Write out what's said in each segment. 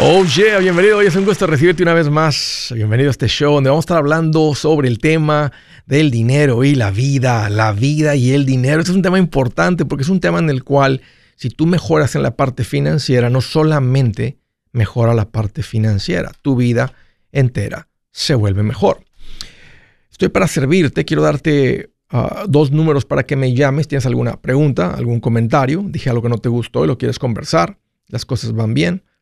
Oh yeah, bienvenido. Hoy es un gusto recibirte una vez más. Bienvenido a este show donde vamos a estar hablando sobre el tema del dinero y la vida, la vida y el dinero. Este es un tema importante porque es un tema en el cual si tú mejoras en la parte financiera, no solamente mejora la parte financiera, tu vida entera se vuelve mejor. Estoy para servirte, quiero darte ah, dos números para que me llames. ¿Tienes alguna pregunta, algún comentario? Dije algo que no te gustó y lo quieres conversar. Las cosas van bien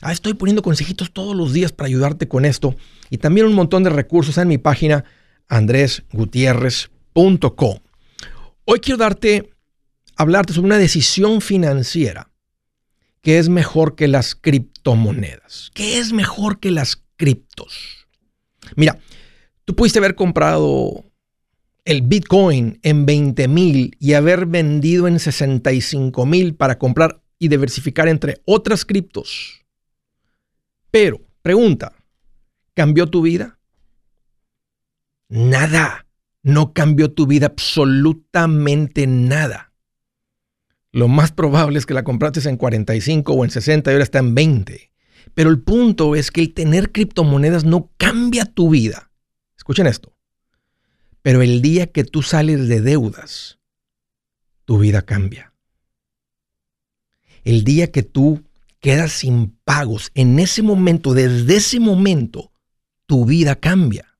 Ah, estoy poniendo consejitos todos los días para ayudarte con esto. Y también un montón de recursos en mi página andresgutierrez.com. Hoy quiero darte, hablarte sobre una decisión financiera que es mejor que las criptomonedas. ¿Qué es mejor que las criptos? Mira, tú pudiste haber comprado el Bitcoin en 20 mil y haber vendido en 65 mil para comprar y diversificar entre otras criptos. Pero, pregunta, ¿cambió tu vida? Nada. No cambió tu vida absolutamente nada. Lo más probable es que la compraste en 45 o en 60 y ahora está en 20. Pero el punto es que el tener criptomonedas no cambia tu vida. Escuchen esto. Pero el día que tú sales de deudas, tu vida cambia. El día que tú quedas sin pagos, en ese momento, desde ese momento, tu vida cambia.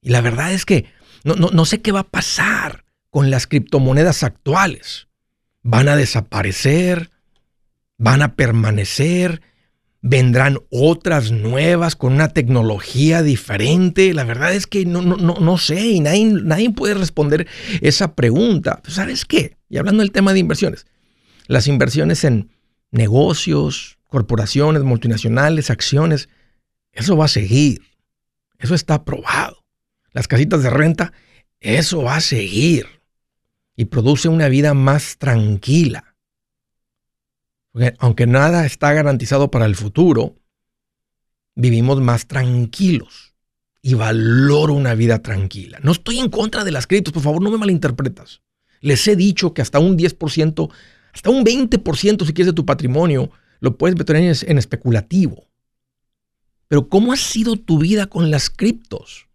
Y la verdad es que no, no, sé qué va a pasar con las criptomonedas actuales. ¿Van a desaparecer? ¿Van a permanecer? vendrán otras nuevas con una tecnología diferente. La verdad es que no, no, no, no sé y nadie, nadie puede responder esa pregunta. ¿Sabes qué? Y hablando del tema de inversiones, las inversiones en negocios, corporaciones, multinacionales, acciones, eso va a seguir. Eso está probado. Las casitas de renta, eso va a seguir. Y produce una vida más tranquila aunque nada está garantizado para el futuro, vivimos más tranquilos y valoro una vida tranquila. No estoy en contra de las criptos, por favor, no me malinterpretas. Les he dicho que hasta un 10%, hasta un 20% si quieres de tu patrimonio, lo puedes meter en, en especulativo. Pero ¿cómo ha sido tu vida con las criptos?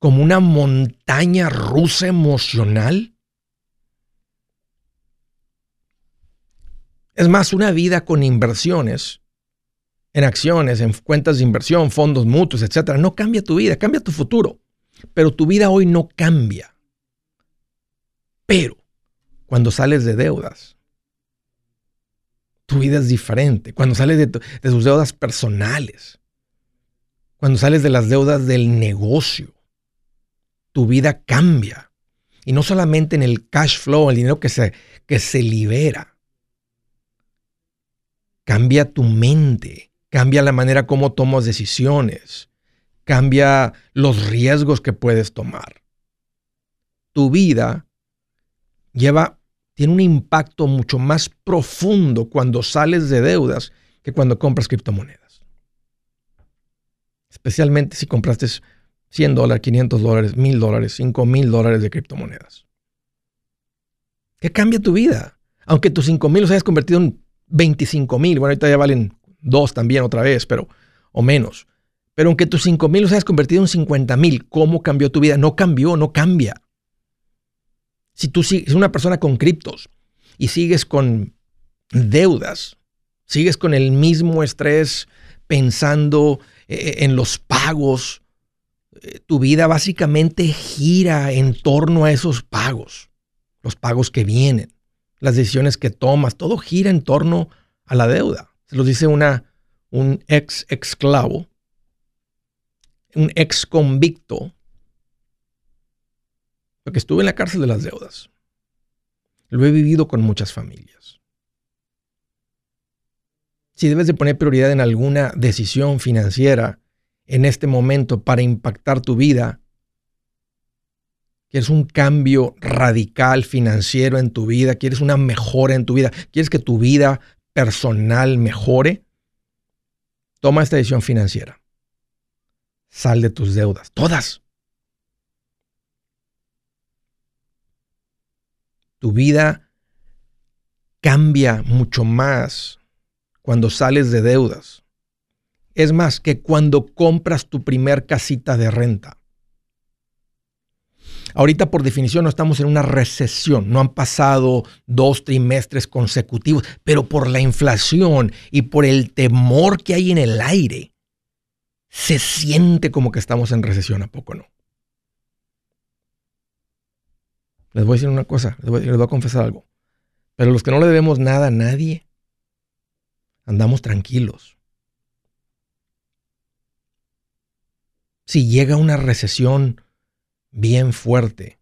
¿Como una montaña rusa emocional? Es más, una vida con inversiones en acciones, en cuentas de inversión, fondos mutuos, etcétera, no cambia tu vida, cambia tu futuro. Pero tu vida hoy no cambia. Pero cuando sales de deudas, tu vida es diferente. Cuando sales de, tus deudas personales, cuando sales de las deudas del negocio, tu vida cambia. Y no solamente en el cash flow, el dinero que se, que se libera, Cambia tu mente, cambia la manera como tomas decisiones, cambia los riesgos que puedes tomar. Tu vida lleva, tiene un impacto mucho más profundo cuando sales de deudas que cuando compras criptomonedas. Especialmente si compraste 100 dólares, 500 dólares, 1000 dólares, 5000 dólares de criptomonedas. ¿Qué cambia tu vida? Aunque tus 5000 los hayas convertido en 25 mil, bueno, ahorita ya valen dos también otra vez, pero, o menos. Pero aunque tus 5 mil los hayas convertido en 50 mil, ¿cómo cambió tu vida? No cambió, no cambia. Si tú sigues una persona con criptos y sigues con deudas, sigues con el mismo estrés pensando eh, en los pagos, eh, tu vida básicamente gira en torno a esos pagos, los pagos que vienen las decisiones que tomas, todo gira en torno a la deuda. Se lo dice una, un ex esclavo, un ex convicto, porque estuve en la cárcel de las deudas. Lo he vivido con muchas familias. si debes de poner prioridad en alguna decisión financiera en este momento para impactar tu vida, quieres un cambio radical financiero en tu vida, quieres una mejora en tu vida, quieres que tu vida personal mejore, toma esta decisión financiera. Sal de tus deudas, todas. Tu vida cambia mucho más cuando sales de deudas. Es más que cuando compras tu primer casita de renta. Ahorita por definición no estamos en una recesión, no han pasado dos trimestres consecutivos, pero por la inflación y por el temor que hay en el aire, se siente como que estamos en recesión, ¿a poco no? Les voy a decir una cosa, les voy, a confesar algo. Pero los que no le debemos nada a nadie, andamos tranquilos. Si llega una recesión bien fuerte,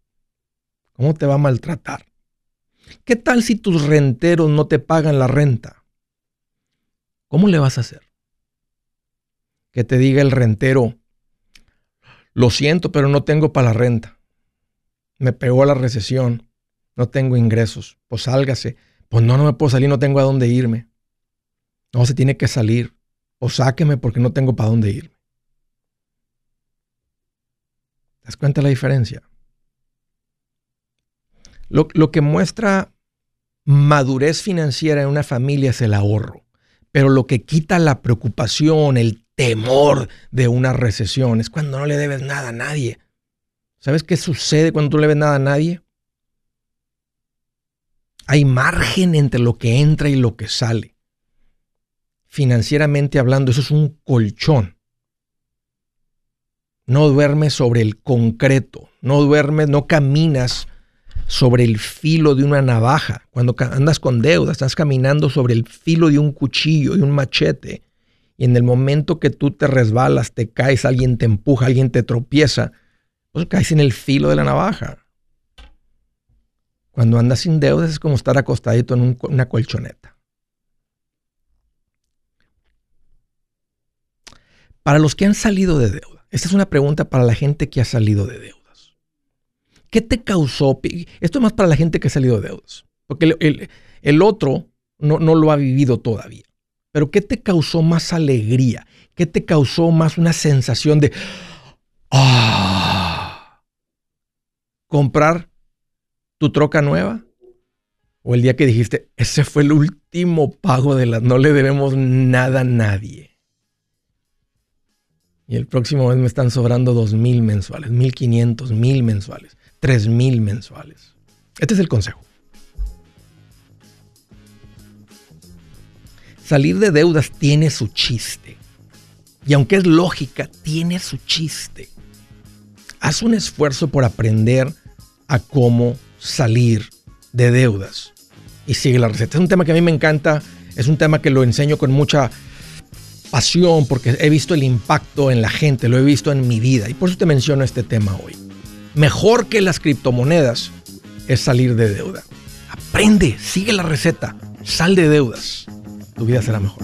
¿cómo te va a maltratar? ¿Qué tal si tus renteros no te pagan la renta? ¿Cómo le vas a hacer? Que te diga el rentero, lo siento, pero no tengo para la renta me pegó la recesión, no tengo ingresos, pues sálgase. Pues no, no me puedo salir, no tengo a dónde irme. No, se tiene que salir. O sáqueme porque no tengo para dónde irme. ¿Te das cuenta la diferencia? Lo, lo que muestra madurez financiera en una familia es el ahorro. Pero lo que quita la preocupación, el temor de una recesión es cuando no le debes nada a nadie. ¿Sabes qué sucede cuando tú le ves nada a nadie? Hay margen entre lo que entra y lo que sale. Financieramente hablando, eso es un colchón. No duermes sobre el concreto, no duermes, no caminas sobre el filo de una navaja. Cuando andas con deuda, estás caminando sobre el filo de un cuchillo y un machete. Y en el momento que tú te resbalas, te caes, alguien te empuja, alguien te tropieza, pues caes en el filo de la navaja. Cuando andas sin deudas es como estar acostadito en una colchoneta. Para los que han salido de deuda, esta es una pregunta para la gente que ha salido de deudas. ¿Qué te causó? Esto es más para la gente que ha salido de deudas, porque el, otro no, no lo ha vivido todavía. Pero ¿qué te causó más alegría? ¿Qué te causó más una sensación de, ah, comprar tu troca nueva? ¿O el día que dijiste, ese fue el último pago de las, no le debemos nada a nadie? Y el próximo mes me están sobrando dos mil mensuales, mil quinientos, mil mensuales, tres mil mensuales. Este es el consejo. Salir de deudas tiene su chiste. Y aunque es lógica, tiene su chiste. Haz un esfuerzo por aprender a cómo salir de deudas. Y sigue la receta. Es un tema que a mí me encanta, es un tema que lo enseño con mucha pasión porque he visto el impacto en la gente, lo he visto en mi vida y por eso te menciono este tema hoy. Mejor que las criptomonedas es salir de deuda. Aprende, sigue la receta, sal de deudas. Tu vida será mejor.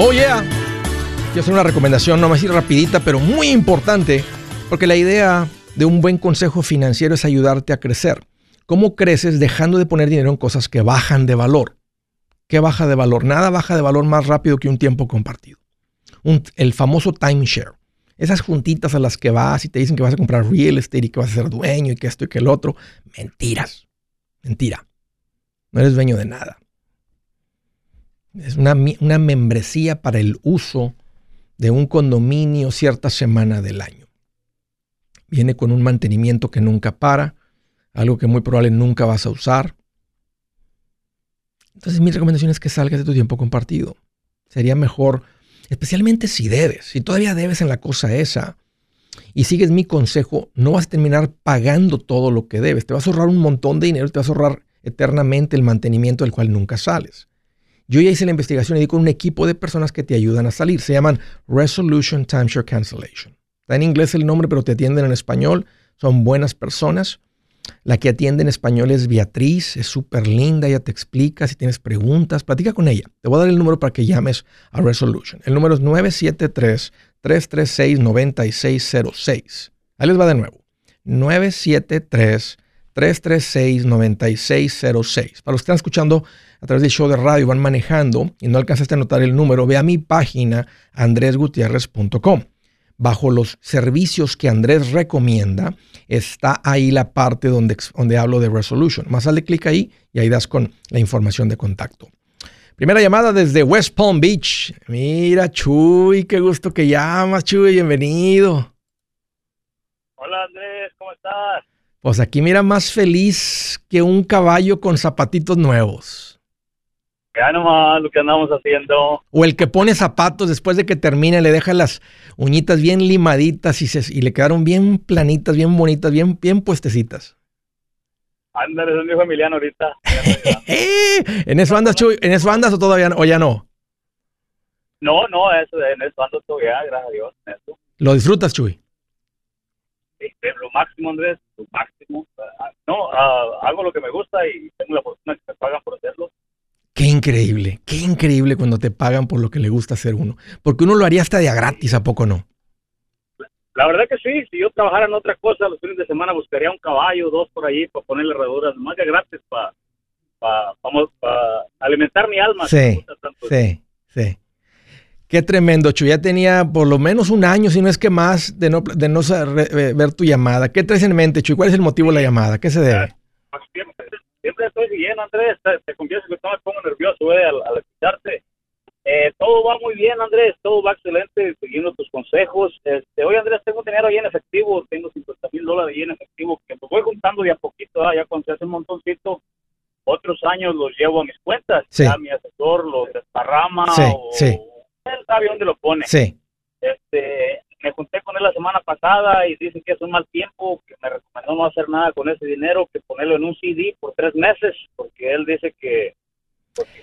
Oh yeah. Quiero hacer una recomendación, no más ir rapidita, pero muy importante, porque la idea de un buen consejo financiero es ayudarte a crecer. ¿Cómo creces dejando de poner dinero en cosas que bajan de valor? ¿Qué baja de valor? Nada baja de valor más rápido que un tiempo compartido. el famoso timeshare. Esas juntitas a las que vas y te dicen que vas a comprar real estate y que vas a ser dueño y que esto y que el otro. Mentiras. Mentira. No eres dueño de nada. Es una, una membresía para el uso de un condominio cierta semana del año. Viene con un mantenimiento que nunca para, algo que muy probable nunca vas a usar. Entonces mi recomendación es que salgas de tu tiempo compartido. Sería mejor, especialmente si debes, si todavía debes en la cosa esa y sigues mi consejo, no vas a terminar pagando todo lo que debes. Te vas a ahorrar un montón de dinero, te vas a ahorrar eternamente el mantenimiento del cual nunca sales. Yo ya hice la investigación y di con un equipo de personas que te ayudan a salir. Se llaman Resolution Timeshare Cancellation. Está en inglés el nombre, pero te atienden en español. Son buenas personas. La que atiende en español es Beatriz, es súper linda, ella te explica si tienes preguntas, platica con ella. Te voy a dar el número para que llames a Resolution. El número es 973-336-9606. Ahí les va de nuevo. 973 336-9606. Para los que están escuchando a través del show de radio, van manejando y no alcanzaste a anotar el número, ve a mi página andresgutierrez.com. Bajo los servicios que Andrés recomienda, está ahí la parte donde, donde hablo de Resolution. Más dale clic ahí y ahí das con la información de contacto. Primera llamada desde West Palm Beach. Mira, Chuy, qué gusto que llamas, Chuy, bienvenido. Hola Andrés, ¿cómo estás? Pues aquí mira más feliz que un caballo con zapatitos nuevos. Ya nomás lo que andamos haciendo. O el que pone zapatos después de que termina, le deja las uñitas bien limaditas y, se, y le quedaron bien planitas, bien bonitas, bien, bien puestecitas. Ándale, es un hijo Emiliano ahorita. ¿En eso andas, Chuy? ¿En eso andas o todavía o ya no? No, no, eso, en eso ando todavía, gracias a Dios. ¿Lo disfrutas, Chuy? Lo máximo, Andrés, lo máximo. Ah, no, ah, hago lo que me gusta y tengo la fortuna que me pagan por hacerlo. Qué increíble, qué increíble cuando te pagan por lo que le gusta hacer uno. Porque uno lo haría hasta de a gratis, ¿a poco no? La verdad que sí, si yo trabajara en otra cosa, los fines de semana buscaría un caballo, dos por ahí, para ponerle herraduras, más que gratis para alimentar mi alma. Sí, sí, sí. Qué tremendo, Chu. Ya tenía por lo menos un año, si no es que más, de no, de no eh, ver tu llamada. ¿Qué traes en mente, Chu? ¿Cuál es el motivo de la llamada? ¿Qué se debe? Pues siempre, estoy siguiendo, Andrés. Te, confieso que me pongo nervioso eh, al, escucharte. Eh, todo va muy bien, Andrés. Todo va excelente, siguiendo tus consejos. Este, hoy, Andrés, tengo dinero ahí en efectivo. Tengo 50 mil dólares ahí en efectivo que me voy juntando de a poquito. Ya cuando se hace un montoncito, otros años los llevo a mis cuentas. Sí. Ya mi asesor los desparrama. Sí, sí él sabe dónde lo pone. Sí. Este, me junté con él la semana pasada y dice que es un mal tiempo, que me recomendó no hacer nada con ese dinero, que ponerlo en un CD por tres meses, porque él dice que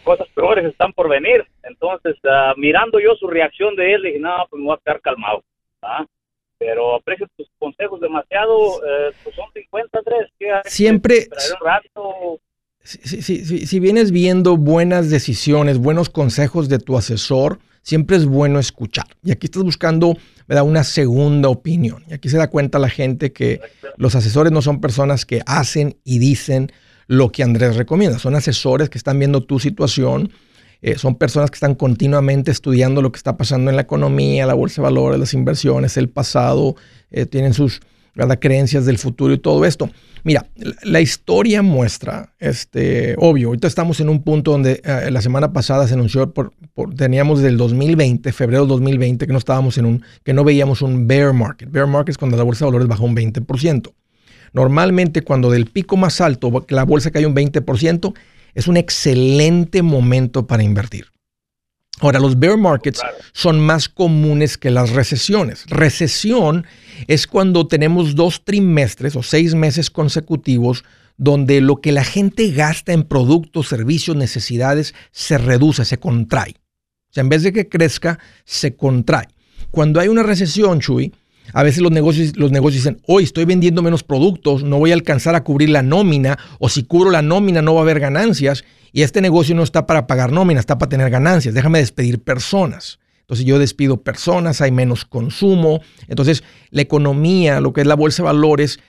cosas peores están por venir. Entonces, uh, mirando yo su reacción de él, dije, no, pues me voy a quedar calmado. ¿ah? Pero aprecio tus consejos demasiado, eh, pues son 50, tres. Siempre... Un rato, si, si, si, si, vienes viendo buenas decisiones, buenos consejos de tu asesor, siempre es bueno escuchar. Y aquí estás buscando una segunda opinión. Y aquí se da cuenta la gente que los asesores no son personas que hacen y dicen lo que Andrés recomienda. Son asesores que están viendo tu situación. Eh, son personas que están continuamente estudiando lo que está pasando en la economía, la bolsa de valores, las inversiones, el pasado, eh, tienen sus creencias del futuro y todo esto. Mira, la historia muestra, este, obvio, ahorita estamos en un punto donde eh, la semana pasada se anunció, por, teníamos desde el 2020, febrero del 2020, que no estábamos en un, que no veíamos un bear market. Bear market es cuando la bolsa de valores bajó un 20%. Normalmente cuando del pico más alto la bolsa cae un 20%, es un excelente momento para invertir. Ahora, los bear markets son más comunes que las recesiones. Recesión es cuando tenemos dos trimestres o seis meses consecutivos donde lo que la gente gasta en productos, servicios, necesidades se reduce, se contrae. O sea, en vez de que crezca, se contrae. Cuando hay una recesión, Chuy, a veces los negocios, los negocios dicen, hoy estoy vendiendo menos productos, no voy a alcanzar a cubrir la nómina, o si cubro la nómina no va a haber ganancias, y este negocio no está para pagar nómina, está para tener ganancias, déjame despedir personas. Entonces yo despido personas, hay menos consumo. Entonces la economía, lo que es la bolsa de valores,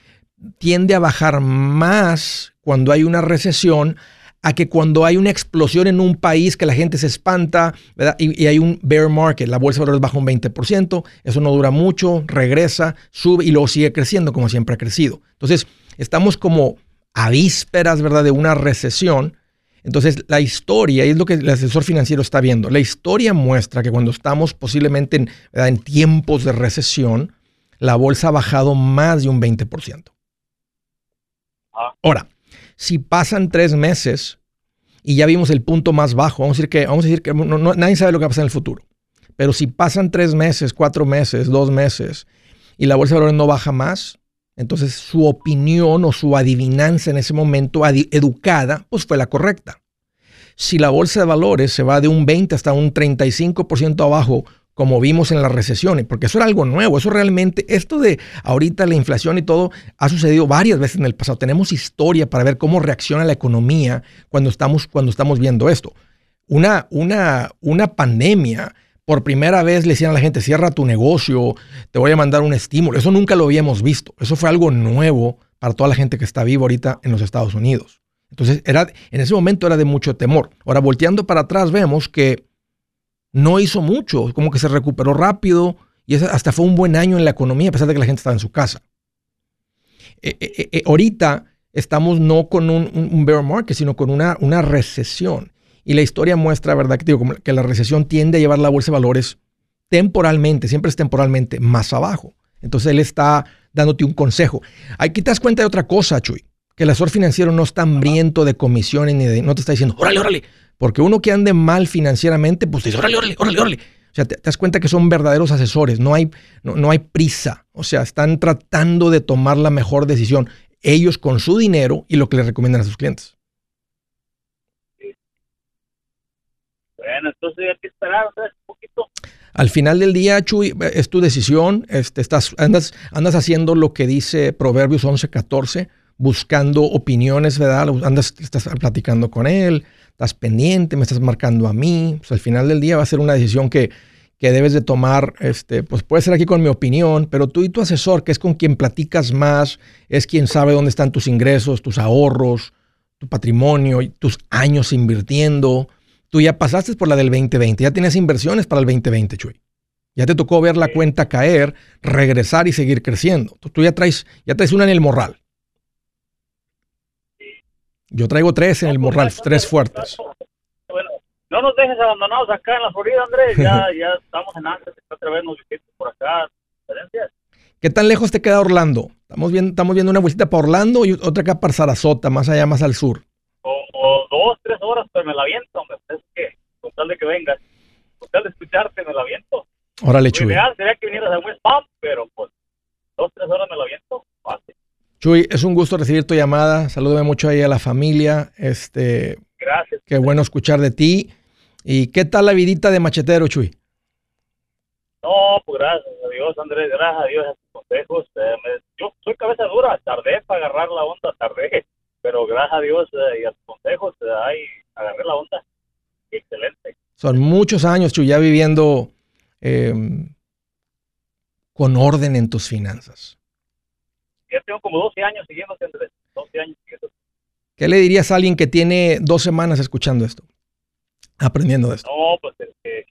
tiende a bajar más cuando hay una recesión a que cuando hay una explosión en un país que la gente se espanta Y, y, hay un bear market, la bolsa de valores baja un 20%, eso no dura mucho, regresa, sube y luego sigue creciendo como siempre ha crecido. Entonces, estamos como a vísperas ¿verdad? de una recesión entonces, la historia, y es lo que el asesor financiero está viendo, la historia muestra que cuando estamos posiblemente en, tiempos de recesión, la bolsa ha bajado más de un 20%. Ah. Ahora, si pasan tres meses y ya vimos el punto más bajo, vamos a decir que, vamos a decir que nadie sabe lo que va a pasar en el futuro, pero si pasan tres meses, cuatro meses, dos meses y la bolsa de valores no baja más, entonces su opinión o su adivinanza en ese momento educada, pues fue la correcta. Si la bolsa de valores se va de un 20 hasta un 35% abajo, como vimos en las recesiones, porque eso era algo nuevo, eso realmente, esto de ahorita la inflación y todo ha sucedido varias veces en el pasado. Tenemos historia para ver cómo reacciona la economía cuando estamos, cuando estamos viendo esto. Una, una, una pandemia por primera vez le decían a la gente, cierra tu negocio, te voy a mandar un estímulo. Eso nunca lo habíamos visto. Eso fue algo nuevo para toda la gente que está viva ahorita en los Estados Unidos. Entonces, era, en ese momento era de mucho temor. Ahora, volteando para atrás, vemos que no hizo mucho, como que se recuperó rápido y hasta fue un buen año en la economía, a pesar de que la gente estaba en su casa. Eh, eh, eh, ahorita estamos no con un, un, bear market, sino con una, una recesión. Y la historia muestra, ¿verdad? Que, digo, que la recesión tiende a llevar la bolsa de valores temporalmente, siempre es temporalmente, más abajo. Entonces él está dándote un consejo. Aquí te das cuenta de otra cosa, Chuy, que el asesor financiero no está hambriento de comisiones ni de, no te está diciendo, órale, órale, porque uno que ande mal financieramente, pues te dice, órale, órale, órale, órale. O sea, te, das cuenta que son verdaderos asesores, no hay, no, no hay prisa, o sea, están tratando de tomar la mejor decisión, ellos con su dinero y lo que le recomiendan a sus clientes. Bueno, entonces hay que esperar un poquito. Al final del día, Chuy, es tu decisión. Este, estás, andas, andas haciendo lo que dice Proverbios 11:14, buscando opiniones, ¿verdad? Andas, estás platicando con él, estás pendiente, me estás marcando a mí. Pues al final del día va a ser una decisión que, que debes de tomar, este, pues puede ser aquí con mi opinión, pero tú y tu asesor, que es con quien platicas más, es quien sabe dónde están tus ingresos, tus ahorros, tu patrimonio, tus años invirtiendo. Tú ya pasaste por la del 2020, ya tienes inversiones para el 2020, Chuy. Ya te tocó ver la cuenta caer, regresar y seguir creciendo. Tú, ya traes, ya traes una en el morral. Yo traigo tres en el morral, tres fuertes. Bueno, no nos dejes abandonados acá en la Florida, Andrés. Ya, ya estamos en Ángeles, otra vez nos por acá. ¿Qué tan lejos te queda Orlando? Estamos viendo, estamos viendo una vuelta para Orlando y otra acá para Sarasota, más allá, más al sur dos, tres horas, pues me la aviento, hombre. Es que, con tal de que vengas, con tal de escucharte, me la aviento. Órale, Chuy. Ideal sería que vinieras a West Palm, pero pues dos, tres horas me la aviento, fácil. Chuy, es un gusto recibir tu llamada. Salúdame mucho ahí a la familia. Este, Gracias. Qué bueno escuchar de ti. ¿Y qué tal la vidita de machetero, Chuy? No, pues gracias a Dios, Andrés, gracias a Dios a tus consejos. Eh, yo soy cabeza dura, tardé para agarrar la onda, tardé pero gracias a Dios eh, y a sus consejos, eh, ahí agarré la onda. Excelente. Son muchos años, Chuy, ya viviendo em, con orden en tus finanzas. Yo tengo como 12 años siguiendo, Andrés. 12 años siguiendo. ¿Qué le dirías a alguien que tiene dos semanas escuchando esto? Aprendiendo de esto. No, pues que,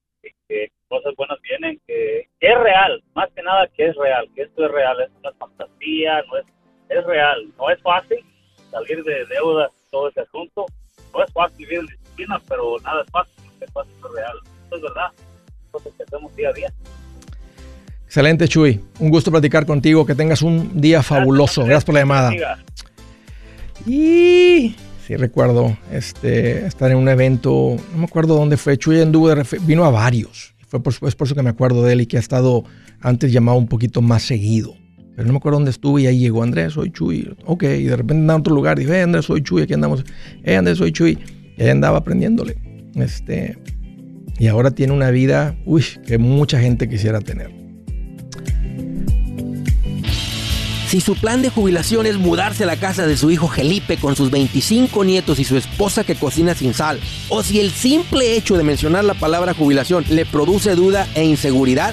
que cosas buenas vienen, que, es real, más que nada que es real, que esto es real, es una fantasía, no es, es real, no es fácil salir de deudas, todo ese asunto, no es fácil vivir en disciplina, pero nada es fácil, es fácil, es real, esto es verdad, cosas que hacemos día a día. Excelente, Chuy. Un gusto platicar contigo. Que tengas un día fabuloso. Gracias, por la llamada. Y sí recuerdo este, estar en un evento, no me acuerdo dónde fue. Chuy anduvo de vino a varios. Fue por, es por eso que me acuerdo de él y que ha estado antes llamado un poquito más seguido. Pero no me acuerdo dónde estuve y ahí llegó Andrés, soy Chuy. Ok, y de repente andaba en otro lugar. Dije, eh, Andrés, soy Chuy, aquí andamos. Eh, Andrés, soy Chuy. Y ahí andaba aprendiéndole. Este, y ahora tiene una vida, uy, que mucha gente quisiera tener. Si su plan de jubilación es mudarse a la casa de su hijo Felipe con sus 25 nietos y su esposa que cocina sin sal, o si el simple hecho de mencionar la palabra jubilación le produce duda e inseguridad,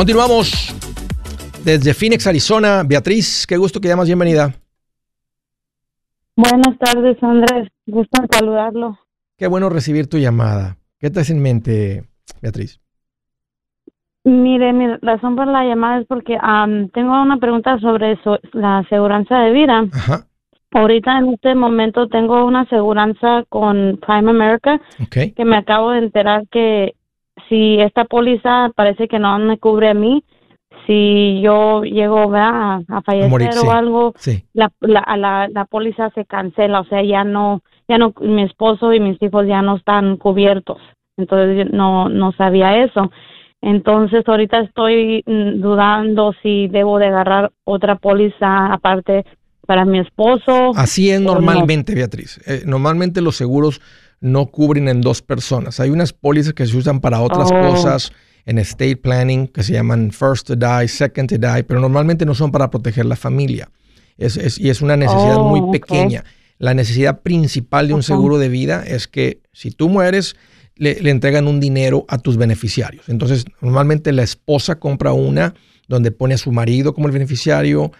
Continuamos desde Phoenix, Arizona. Beatriz, qué gusto que llamas, bienvenida. Buenas tardes, Andrés. Gusto en saludarlo. Qué bueno recibir tu llamada. ¿Qué traes en mente, Beatriz? Mire, mi razón por la llamada es porque tengo una pregunta sobre la aseguranza de vida. Ajá. Ahorita en este momento tengo una aseguranza con Prime America que me acabo de enterar que si esta póliza parece que no me cubre a mí, si yo llego a, fallecer o algo, la, la, la, póliza se cancela, o sea, ya no, ya no, mi esposo y mis hijos ya no están cubiertos. Entonces no, no sabía eso. Entonces ahorita estoy mm, dudando si debo de agarrar otra póliza aparte para mi esposo. Así es normalmente, Beatriz. Eh, normalmente los seguros no cubren en dos personas. Hay unas pólizas que se usan para otras oh. cosas en estate planning que se llaman first to die, second to die, pero normalmente no son para proteger la familia. Es, y es una necesidad muy oh, pequeña. La necesidad principal de un seguro de vida es que si tú mueres, le, le, entregan un dinero a tus beneficiarios. Entonces, normalmente la esposa compra una donde pone a su marido como el beneficiario,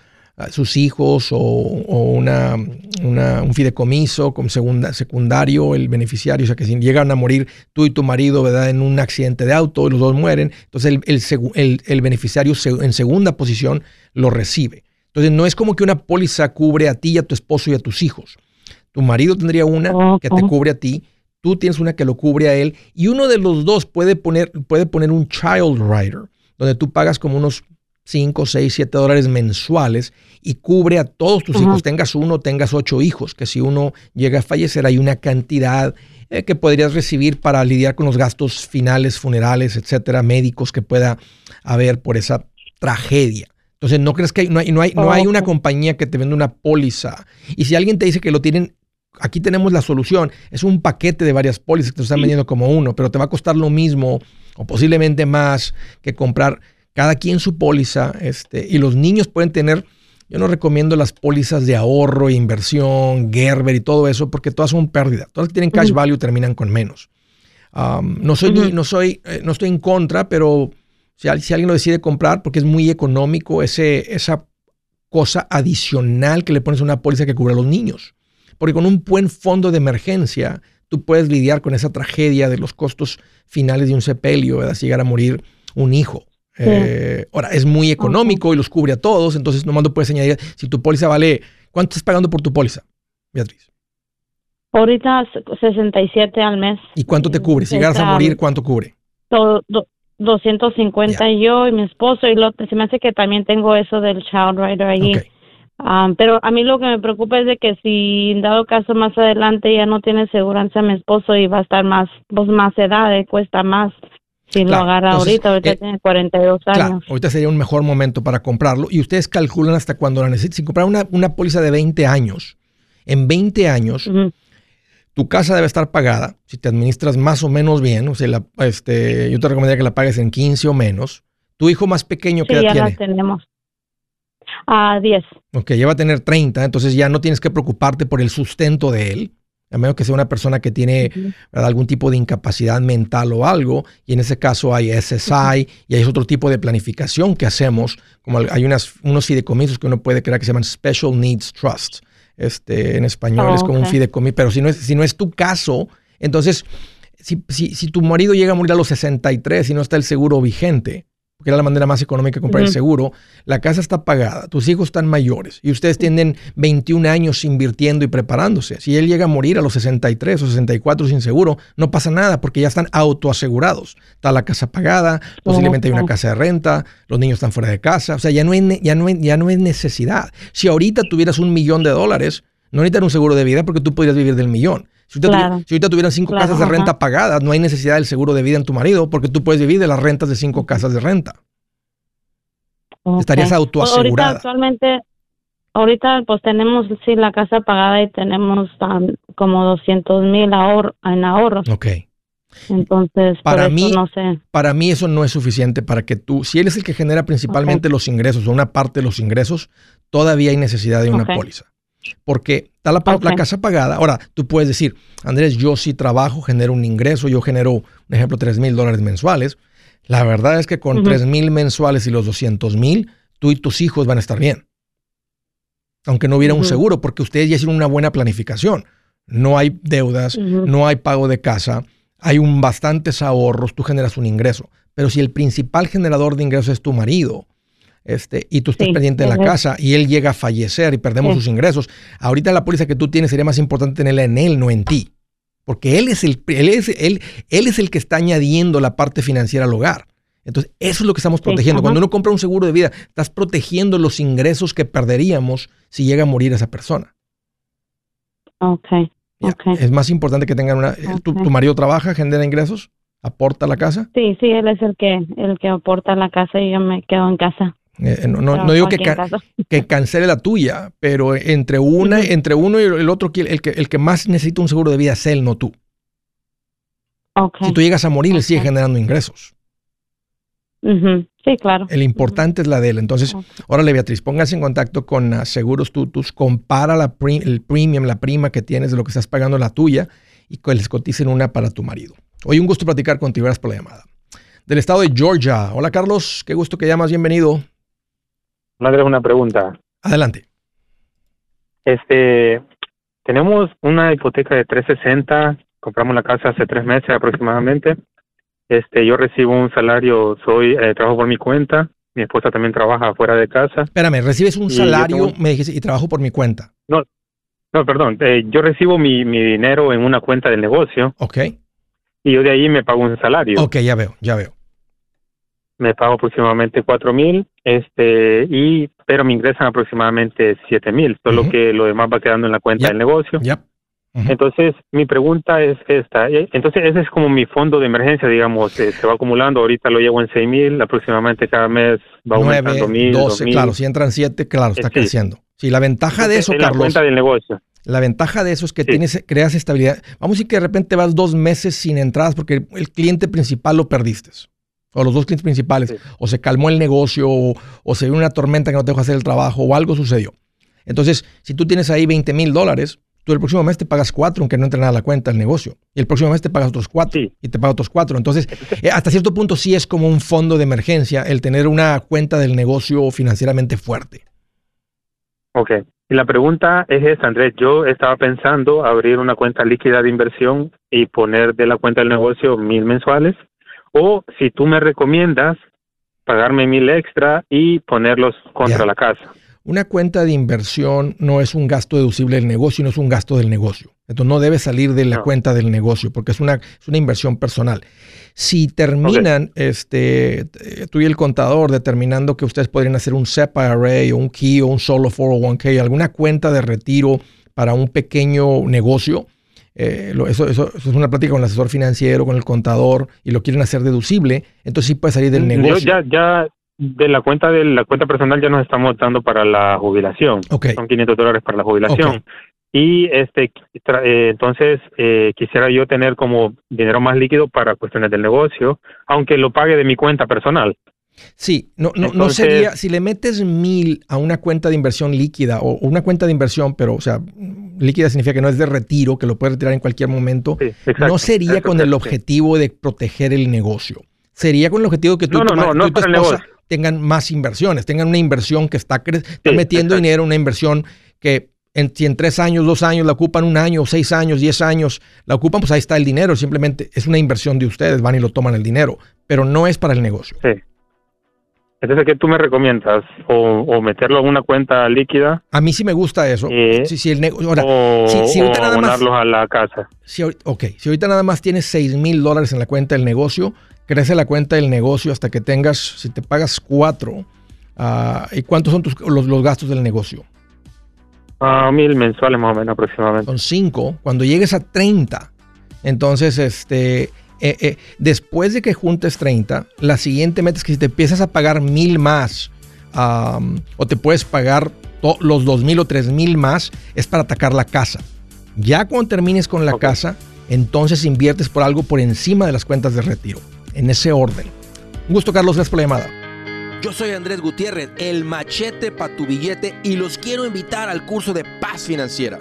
sus hijos o, una, un fideicomiso como segunda, secundario, el beneficiario, o sea que si llegan a morir tú y tu marido ¿verdad? en un accidente de auto y los dos mueren, entonces el, el, beneficiario en segunda posición lo recibe. Entonces no es como que una póliza cubre a ti, a tu esposo y a tus hijos. Tu marido tendría una que te cubre a ti, tú tienes una que lo cubre a él y uno de los dos puede poner, puede poner un child rider, donde tú pagas como unos 5, 6, 7 dólares mensuales y cubre a todos tus hijos, tengas uno, tengas ocho hijos, que si uno llega a fallecer hay una cantidad eh, que podrías recibir para lidiar con los gastos finales, funerales, etcétera, médicos que pueda haber por esa tragedia. Entonces, ¿no crees que hay, no, hay, no, hay, no hay una compañía que te vende una póliza? Y si alguien te dice que lo tienen, aquí tenemos la solución. Es un paquete de varias pólizas que te están vendiendo como uno, pero te va a costar lo mismo o posiblemente más que comprar cada quien su póliza, este, y los niños pueden tener, yo no recomiendo las pólizas de ahorro, inversión, Gerber y todo eso, porque todas son pérdida. Todas que tienen cash value terminan con menos. no soy, no soy, eh, no estoy en contra, pero si, si, alguien lo decide comprar, porque es muy económico ese, esa cosa adicional que le pones a una póliza que cubre a los niños. Porque con un buen fondo de emergencia, tú puedes lidiar con esa tragedia de los costos finales de un sepelio, ¿verdad? Si llegara a morir un hijo. Eh, ahora, es muy económico y los cubre a todos, entonces nomás lo puedes añadir. Si tu póliza vale, ¿cuánto estás pagando por tu póliza, Beatriz? Ahorita 67 al mes. ¿Y cuánto te cubre? Si llegaras a morir, ¿cuánto cubre? Todo, 250 yo y mi esposo y lo, se me hace que también tengo eso del child rider ahí. Um, pero a mí lo que me preocupa es de que si en dado caso más adelante ya no tiene seguridad mi esposo y va a estar más pues más edad, eh, cuesta más si lo agarra ahorita, ahorita eh, tiene 42 años. Claro, ahorita sería un mejor momento para comprarlo y ustedes calculan hasta cuando la necesiten. Si comprar una, una póliza de 20 años, en 20 años tu casa debe estar pagada, si te administras más o menos bien, o sea, la, este, yo te recomendaría que la pagues en 15 o menos. Tu hijo más pequeño, ¿qué sí, edad ya tiene? tenemos. A 10. Ok, ya va a tener 30, entonces ya no tienes que preocuparte por el sustento de él, a menos que sea una persona que tiene algún tipo de incapacidad mental o algo, y en ese caso hay SSI y hay otro tipo de planificación que hacemos, como hay unas, unos fideicomisos que uno puede crear que se llaman Special Needs Trusts este, en español es como un fideicomiso, pero si no es, si no es tu caso, entonces, si, si, si, tu marido llega a morir a los 63 y no está el seguro vigente, porque era la manera más económica de comprar el seguro, la casa está pagada, tus hijos están mayores y ustedes tienen 21 años invirtiendo y preparándose. Si él llega a morir a los 63 o 64 sin seguro, no pasa nada porque ya están autoasegurados. Está la casa pagada, posiblemente hay una casa de renta, los niños están fuera de casa, o sea, ya no hay, ya no ya no es necesidad. Si ahorita tuvieras un millón de dólares, no necesitas un seguro de vida porque tú podrías vivir del millón. Si ahorita, tuvieran cinco casas de renta pagadas, no hay necesidad del seguro de vida en tu marido porque tú puedes vivir de las rentas de cinco casas de renta. Estarías autoasegurada. Ahorita actualmente, ahorita pues tenemos sí la casa pagada y tenemos como 200 mil ahor en ahorros. Ok. Entonces, para mí, no sé. Para mí eso no es suficiente para que tú, si él es el que genera principalmente los ingresos o una parte de los ingresos, todavía hay necesidad de una póliza porque está la, casa pagada. Ahora, tú puedes decir, Andrés, yo sí trabajo, genero un ingreso, yo genero, un ejemplo, 3 mil dólares mensuales. La verdad es que con 3 mil mensuales y los 200 mil, tú y tus hijos van a estar bien. Aunque no hubiera un seguro, porque ustedes ya hicieron una buena planificación. No hay deudas, no hay pago de casa, hay un bastantes ahorros, tú generas un ingreso. Pero si el principal generador de ingresos es tu marido, este, y tú estás pendiente de la casa y él llega a fallecer y perdemos sus ingresos, ahorita la póliza que tú tienes sería más importante tenerla en él, no en ti. Porque él es el, él es, él, él es el que está añadiendo la parte financiera al hogar. Entonces, eso es lo que estamos protegiendo. Cuando uno compra un seguro de vida, estás protegiendo los ingresos que perderíamos si llega a morir esa persona. Ok. okay. Es más importante que tengan una... ¿tu, ¿Tu marido trabaja, genera ingresos? ¿Aporta a la casa? Sí, sí, él es el que, el que aporta a la casa y yo me quedo en casa. Eh, no, digo que, que, cancele la tuya, pero entre una, entre uno y el otro, el que, el que más necesita un seguro de vida es él, no tú. Si tú llegas a morir, él sigue generando ingresos. Sí, claro. El importante es la de él. Entonces, órale, Beatriz, póngase en contacto con uh, Seguros Tutus, compara la el premium, la prima que tienes de lo que estás pagando la tuya y que les coticen una para tu marido. Hoy un gusto platicar contigo, gracias por la llamada. Del estado de Georgia. Hola, Carlos, qué gusto que llamas, bienvenido. Andrés, una pregunta. Adelante. Este, tenemos una hipoteca de 360, compramos la casa hace tres meses aproximadamente. Este, yo recibo un salario, soy eh, trabajo por mi cuenta. Mi esposa también trabaja fuera de casa. Espérame, recibes un salario, me dijiste, y trabajo por mi cuenta. No, no, perdón. Eh, yo recibo mi, mi dinero en una cuenta del negocio. Ok. Y yo de ahí me pago un salario. Ok, ya veo, ya veo me pago aproximadamente cuatro mil, este, y, pero me ingresan aproximadamente siete mil, solo que lo demás va quedando en la cuenta del negocio. Entonces, mi pregunta es esta. Eh, entonces, ese es como mi fondo de emergencia, digamos, eh, se va acumulando. Ahorita lo llevo en seis mil, aproximadamente cada mes va aumentando mil. 12, claro, si entran siete, claro, está creciendo. Sí, la ventaja de eso, Carlos. La cuenta del negocio. La ventaja de eso es que tienes, creas estabilidad. Vamos a decir que de repente vas dos meses sin entradas porque el cliente principal lo perdiste o los dos clientes principales, o se calmó el negocio, o, se vio una tormenta que no te dejó hacer el trabajo, o algo sucedió. Entonces, si tú tienes ahí 20 mil dólares, tú el próximo mes te pagas cuatro, aunque no entre nada a la cuenta del negocio. Y el próximo mes te pagas otros cuatro, y te pagas otros cuatro. Entonces, eh, hasta cierto punto sí es como un fondo de emergencia el tener una cuenta del negocio financieramente fuerte. Ok. Y la pregunta es esta, Andrés. Yo estaba pensando abrir una cuenta líquida de inversión y poner de la cuenta del negocio mil mensuales. O si tú me recomiendas pagarme mil extra y ponerlos contra la casa. Una cuenta de inversión no es un gasto deducible del negocio, no es un gasto del negocio. Entonces no debe salir de la cuenta del negocio porque es una, es una inversión personal. Si terminan, este, tú y el contador determinando que ustedes podrían hacer un SEP IRA o un KEY o un solo 401k, alguna cuenta de retiro para un pequeño negocio, eh, eso, eso, es una plática con el asesor financiero, con el contador, y lo quieren hacer deducible, entonces sí puede salir del negocio. Yo ya, ya de la cuenta de la cuenta personal ya nos estamos dando para la jubilación. Son 500 dólares para la jubilación. Y este, eh, entonces eh, quisiera yo tener como dinero más líquido para cuestiones del negocio, aunque lo pague de mi cuenta personal. Sí, no, no, no sería, si le metes mil a una cuenta de inversión líquida o una cuenta de inversión, pero o sea, líquida significa que no es de retiro, que lo puedes retirar en cualquier momento, no sería con el objetivo de proteger el negocio. Sería con el objetivo que tú, y tu esposa tengan más inversiones, tengan una inversión que está, está metiendo dinero, una inversión que en, si en tres años, dos años la ocupan un año, seis años, diez años, la ocupan, pues ahí está el dinero. Simplemente es una inversión de ustedes, van y lo toman el dinero, pero no es para el negocio. Sí. Entonces, ¿qué tú me recomiendas? ¿O, meterlo en una cuenta líquida? A mí sí me gusta eso. Eh, si, el ahora, o, si, ahorita nada más, a la casa. Si, ok, si ahorita nada más tienes seis mil dólares en la cuenta del negocio, crece la cuenta del negocio hasta que tengas, si te pagas cuatro, uh, ¿y cuántos son tus, los, los gastos del negocio? A mil mensuales más o menos aproximadamente. Son cinco. Cuando llegues a 30, entonces, este, eh, eh, después de que juntes 30, la siguiente meta es que si te empiezas a pagar mil más, o te puedes pagar los dos mil o tres mil más, es para atacar la casa. Ya cuando termines con la casa, entonces inviertes por algo por encima de las cuentas de retiro. En ese orden. Un gusto, Carlos. Gracias por la llamada. Yo soy Andrés Gutiérrez, el machete para tu billete y los quiero invitar al curso de paz financiera.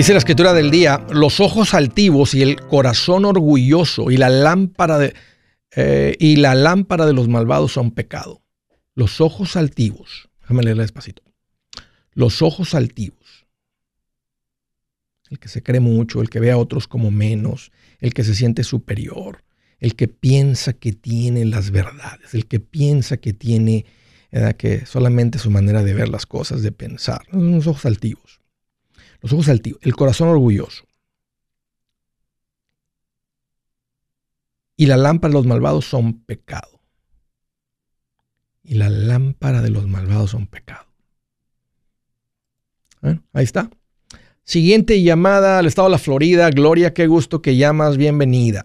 Dice la escritura del día, los ojos altivos y el corazón orgulloso y la lámpara de, eh, y la lámpara de los malvados son pecado. Los ojos altivos, déjame leerla despacito. Los ojos altivos, el que se cree mucho, el que ve a otros como menos, el que se siente superior, el que piensa que tiene las verdades, el que piensa que tiene que solamente su manera de ver las cosas, de pensar, los ojos altivos. Los ojos altivos, el corazón orgulloso. Y la lámpara de los malvados son pecado. Y la lámpara de los malvados son pecado. Bueno, ahí está. Siguiente llamada al estado de la Florida. Gloria, qué gusto que llamas. Bienvenida.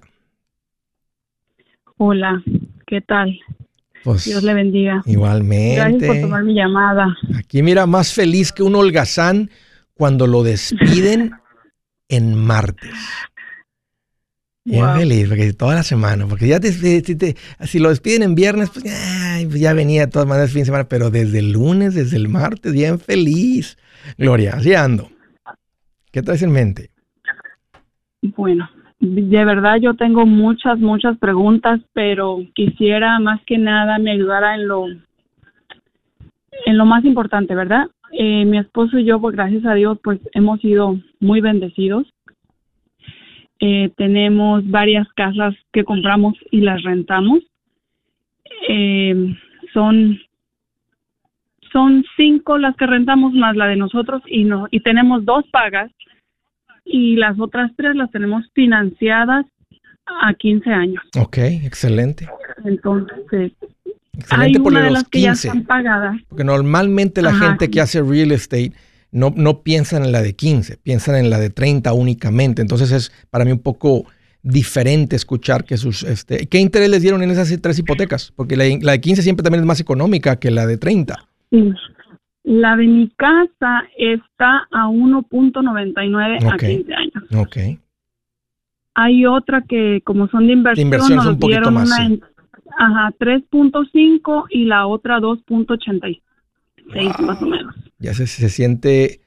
Hola, ¿qué tal? Pues, Dios le bendiga. Igualmente. Gracias por tomar mi llamada. Aquí mira, más feliz que un holgazán cuando lo despiden en martes. Bien feliz, porque toda la semana, porque ya te, si lo despiden en viernes, pues, pues, ya venía de todas maneras el fin de semana, pero desde el lunes, desde el martes, bien feliz. Gloria, así ando. ¿Qué traes en mente? Bueno, de verdad yo tengo muchas, muchas preguntas, pero quisiera más que nada me ayudara en lo, en lo más importante, ¿verdad? Eh, mi esposo y yo, pues gracias a Dios, pues hemos sido muy bendecidos. Eh, tenemos varias casas que compramos y las rentamos. Eh, son son cinco las que rentamos más la de nosotros y no y tenemos dos pagas y las otras tres las tenemos financiadas a 15 años. Ok, excelente. Entonces, hay una de, las que ya están pagadas. Porque normalmente la gente que hace real estate no, no piensan en la de 15, piensan en la de 30 únicamente. Entonces es para mí un poco diferente escuchar que sus... Este, ¿Qué interés les dieron en esas tres hipotecas? Porque la, la de 15 siempre también es más económica que la de 30. Sí. La de mi casa está a 1.99 a 15 años. Ok. Hay otra que, como son de inversión, inversión nos un dieron más, una ajá, 3.5 y la otra 2.86 más o menos. Ya se, se siente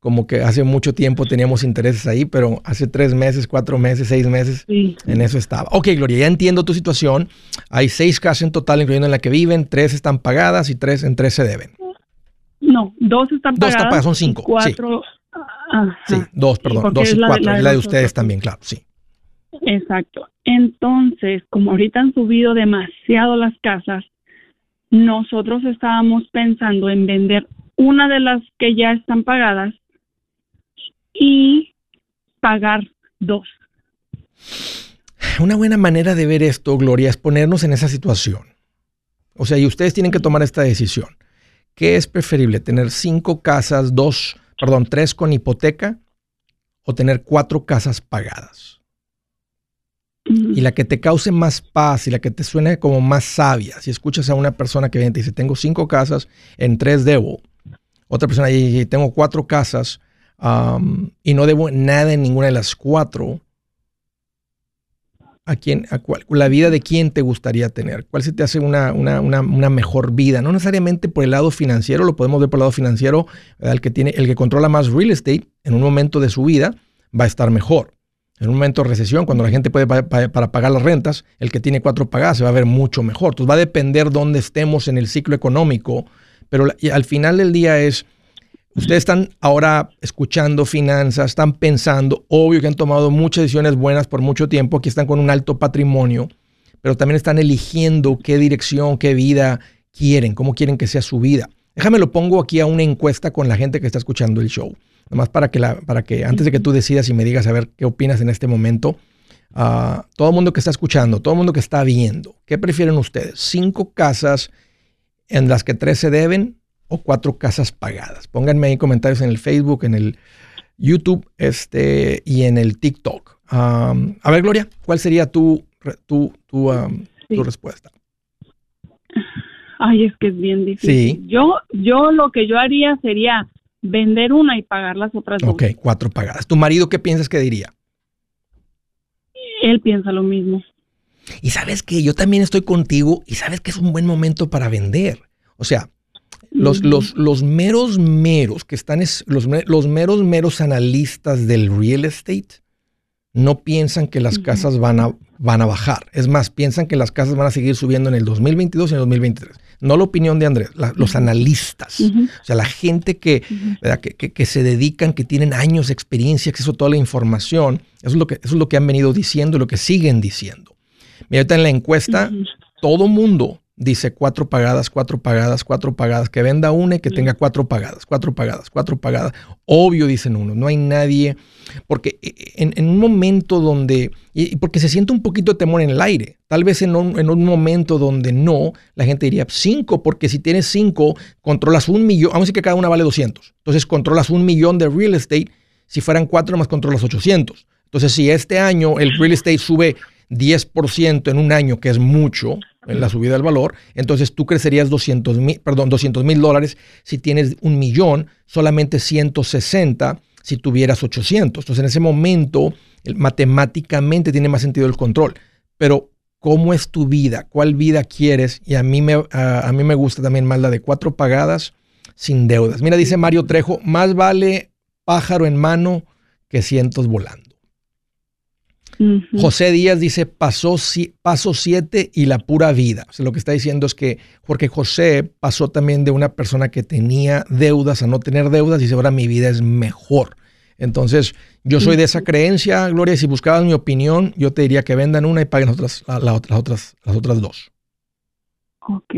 como que hace mucho tiempo teníamos intereses ahí, pero hace tres meses, cuatro meses, seis meses, en eso estaba. Ok, Gloria, ya entiendo tu situación. Hay seis casas en total, incluyendo en la que viven, tres están pagadas y tres en tres se deben. No, dos están pagadas. Dos están pagadas, son cinco. Cuatro. Sí, dos, perdón, dos y cuatro. La, la de ustedes también, claro, sí. Exacto. Entonces, como ahorita han subido demasiado las casas, nosotros estábamos pensando en vender una de las que ya están pagadas y pagar dos. Una buena manera de ver esto, Gloria, es ponernos en esa situación. O sea, y ustedes tienen que tomar esta decisión. ¿Qué es preferible? ¿Tener cinco casas, dos, perdón, tres con hipoteca o tener cuatro casas pagadas? Y la que te cause más paz y la que te suene como más sabia. Si escuchas a una persona que viene y te dice, tengo cinco casas, en tres debo. Otra persona dice, tengo cuatro casas, y no debo nada en ninguna de las cuatro, ¿a quién, a cuál, la vida de quién te gustaría tener? ¿Cuál se te hace una, una, una, mejor vida? No necesariamente por el lado financiero, lo podemos ver por el lado financiero, el que, tiene, el que controla más real estate en un momento de su vida va a estar mejor. En un momento de recesión, cuando la gente puede para pagar las rentas, el que tiene cuatro pagadas se va a ver mucho mejor. Entonces va a depender dónde estemos en el ciclo económico, pero al final del día es Ustedes están ahora escuchando finanzas, están pensando, obvio que han tomado muchas decisiones buenas por mucho tiempo, aquí están con un alto patrimonio, pero también están eligiendo qué dirección, qué vida quieren, cómo quieren que sea su vida. Déjame lo pongo aquí a una encuesta con la gente que está escuchando el show. Nomás para que, la, para que antes de que tú decidas y me digas a ver qué opinas en este momento, uh, todo el mundo que está escuchando, todo el mundo que está viendo, ¿qué prefieren ustedes? ¿Cinco casas en las que tres se deben o cuatro casas pagadas. Pónganme ahí comentarios en el Facebook, en el YouTube este, y en el TikTok. a ver, Gloria, ¿cuál sería tu, tu, tu, tu, respuesta? Ay, es que es bien difícil. Yo, yo lo que yo haría sería vender una y pagar las otras dos. Ok, cuatro pagadas. ¿Tu marido qué piensas que diría? Él piensa lo mismo. Y sabes que yo también estoy contigo y sabes que es un buen momento para vender. O sea, los, los, los meros meros que están, los, los meros meros analistas del real estate no piensan que las casas van a, van a bajar. Es más, piensan que las casas van a seguir subiendo en el 2022 y en el 2023. No la opinión de Andrés, los analistas. O sea, la gente que, que, que, se dedican, que tienen años de experiencia, acceso a toda la información. Eso es lo que, eso es lo que han venido diciendo y lo que siguen diciendo. Mira, ahorita en la encuesta, todo mundo dice cuatro pagadas, cuatro pagadas, cuatro pagadas, que venda una y que tenga cuatro pagadas, cuatro pagadas, cuatro pagadas. Obvio, dicen uno, no hay nadie, porque e, e, en, un momento donde, y porque se siente un poquito de temor en el aire, tal vez en un, en un momento donde no, la gente diría cinco, porque si tienes cinco, controlas un millón, vamos a decir que cada una vale 200, entonces controlas un millón de real estate, si fueran cuatro más controlas 800. Entonces, si este año el real estate sube 10% en un año, que es mucho en la subida del valor, entonces tú crecerías 200 mil, perdón, 200 mil dólares si tienes un millón, solamente 160 si tuvieras 800. Entonces en ese momento, matemáticamente tiene más sentido el control. Pero, ¿cómo es tu vida? ¿Cuál vida quieres? Y a mí me, a, a mí me gusta también más la de cuatro pagadas sin deudas. Mira, dice Mario Trejo, más vale pájaro en mano que cientos volando. José Díaz dice, pasó paso siete y la pura vida. O sea, lo que está diciendo es que, porque José pasó también de una persona que tenía deudas a no tener deudas, y dice, ahora mi vida es mejor. Entonces, yo soy de esa creencia, Gloria, si buscabas mi opinión, yo te diría que vendan una y paguen otras, las otras, las otras dos. Ok.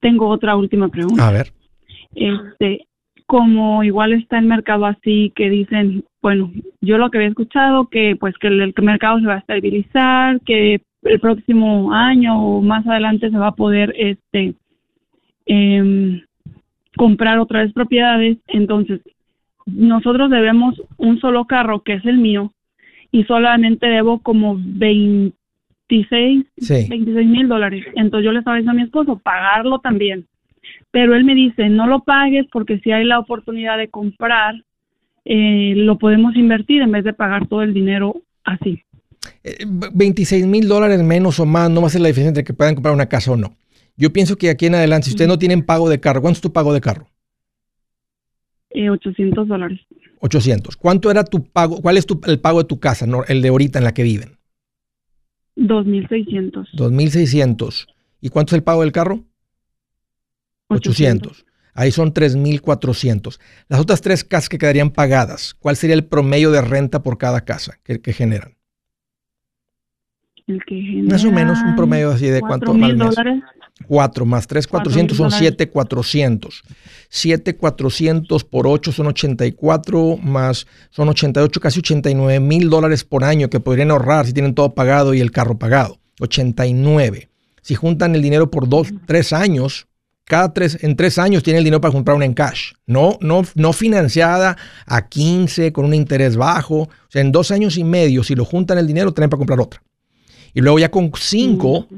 Tengo otra última pregunta. A ver. Este, como igual está el mercado así que dicen, bueno, yo lo que había escuchado que pues que el, mercado se va a estabilizar, que el próximo año o más adelante se va a poder este em, comprar otra vez propiedades, entonces nosotros debemos un solo carro que es el mío y solamente debo como 26, 26 mil dólares. Entonces yo le estaba diciendo a mi esposo pagarlo también pero él me dice, no lo pagues porque si hay la oportunidad de comprar, eh, lo podemos invertir en vez de pagar todo el dinero así. 26 eh, mil dólares menos o más no va a ser la diferencia entre que puedan comprar una casa o no. Yo pienso que aquí en adelante, si ustedes no tienen pago de carro, ¿cuánto es tu pago de carro? 800 eh, dólares. 800. ¿Cuánto era tu pago? ¿Cuál es el pago de tu casa, el de ahorita en la que viven? 2.600. 2.600. ¿Y cuánto es el pago del carro? 800. Ahí son 3.400. Las otras tres casas que quedarían pagadas, ¿cuál sería el promedio de renta por cada casa que, generan? El que Más o menos un promedio así de cuánto al mes. Dólares. 4 más 3, 400 son 7, 400. 7, 400 por 8 son 84, más son 88, casi 89 mil dólares por año que podrían ahorrar si tienen todo pagado y el carro pagado. 89. Si juntan el dinero por 2, 3 años, cada tres, en tres años tiene el dinero para comprar una en cash. No, no, no financiada a 15 con un interés bajo. O sea, en dos años y medio, si lo juntan el dinero, tienen para comprar otra. Y luego ya con cinco,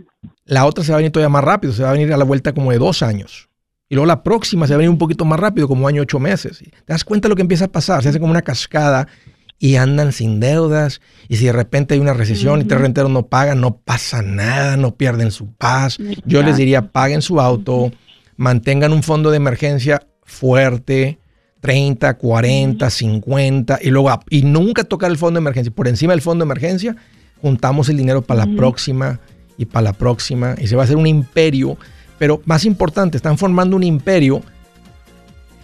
la otra se va a venir todavía más rápido. Se va a venir a la vuelta como de dos años. Y luego la próxima se va a venir un poquito más rápido, como año ocho meses. ¿Te das cuenta de lo que empieza a pasar? Se hace como una cascada y andan sin deudas. Y si de repente hay una recesión y tres renteros no pagan, no pasa nada, no pierden su paz. Yo les diría, paguen su auto mantengan un fondo de emergencia fuerte, 30, 40, 50, y luego, y nunca tocar el fondo de emergencia. Por encima del fondo de emergencia, juntamos el dinero para la próxima y para la próxima, y se va a hacer un imperio. Pero más importante, están formando un imperio.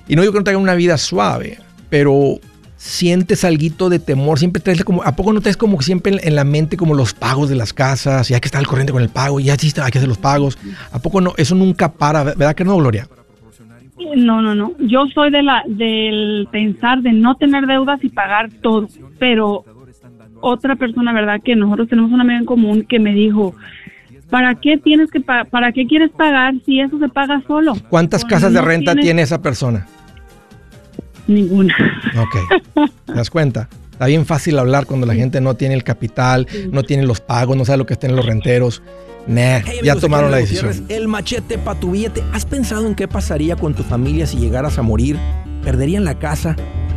Y no digo que no tengan una vida suave, pero sientes algo de temor, siempre traes como, ¿a poco no traes como siempre en, la mente como los pagos de las casas y hay que estar al corriente con el pago y ya existe, hay que hacer los pagos? ¿A poco no? Eso nunca para, ¿verdad que no, Gloria? No, no, no. Yo soy de la del pensar de no tener deudas y pagar todo, pero otra persona, ¿verdad? Que nosotros tenemos una amiga en común que me dijo, ¿para qué tienes que para qué quieres pagar si eso se paga solo? ¿Cuántas casas de renta tiene esa persona? Ninguna. Ok. ¿Te das cuenta? Está bien fácil hablar cuando la gente no tiene el capital, no tiene los pagos, no sabe lo que estén los renteros. Nah, ya tomaron la decisión. El machete para tu billete. ¿Has pensado en qué pasaría con tu familia si llegaras a morir? ¿Perderían la casa?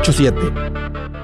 987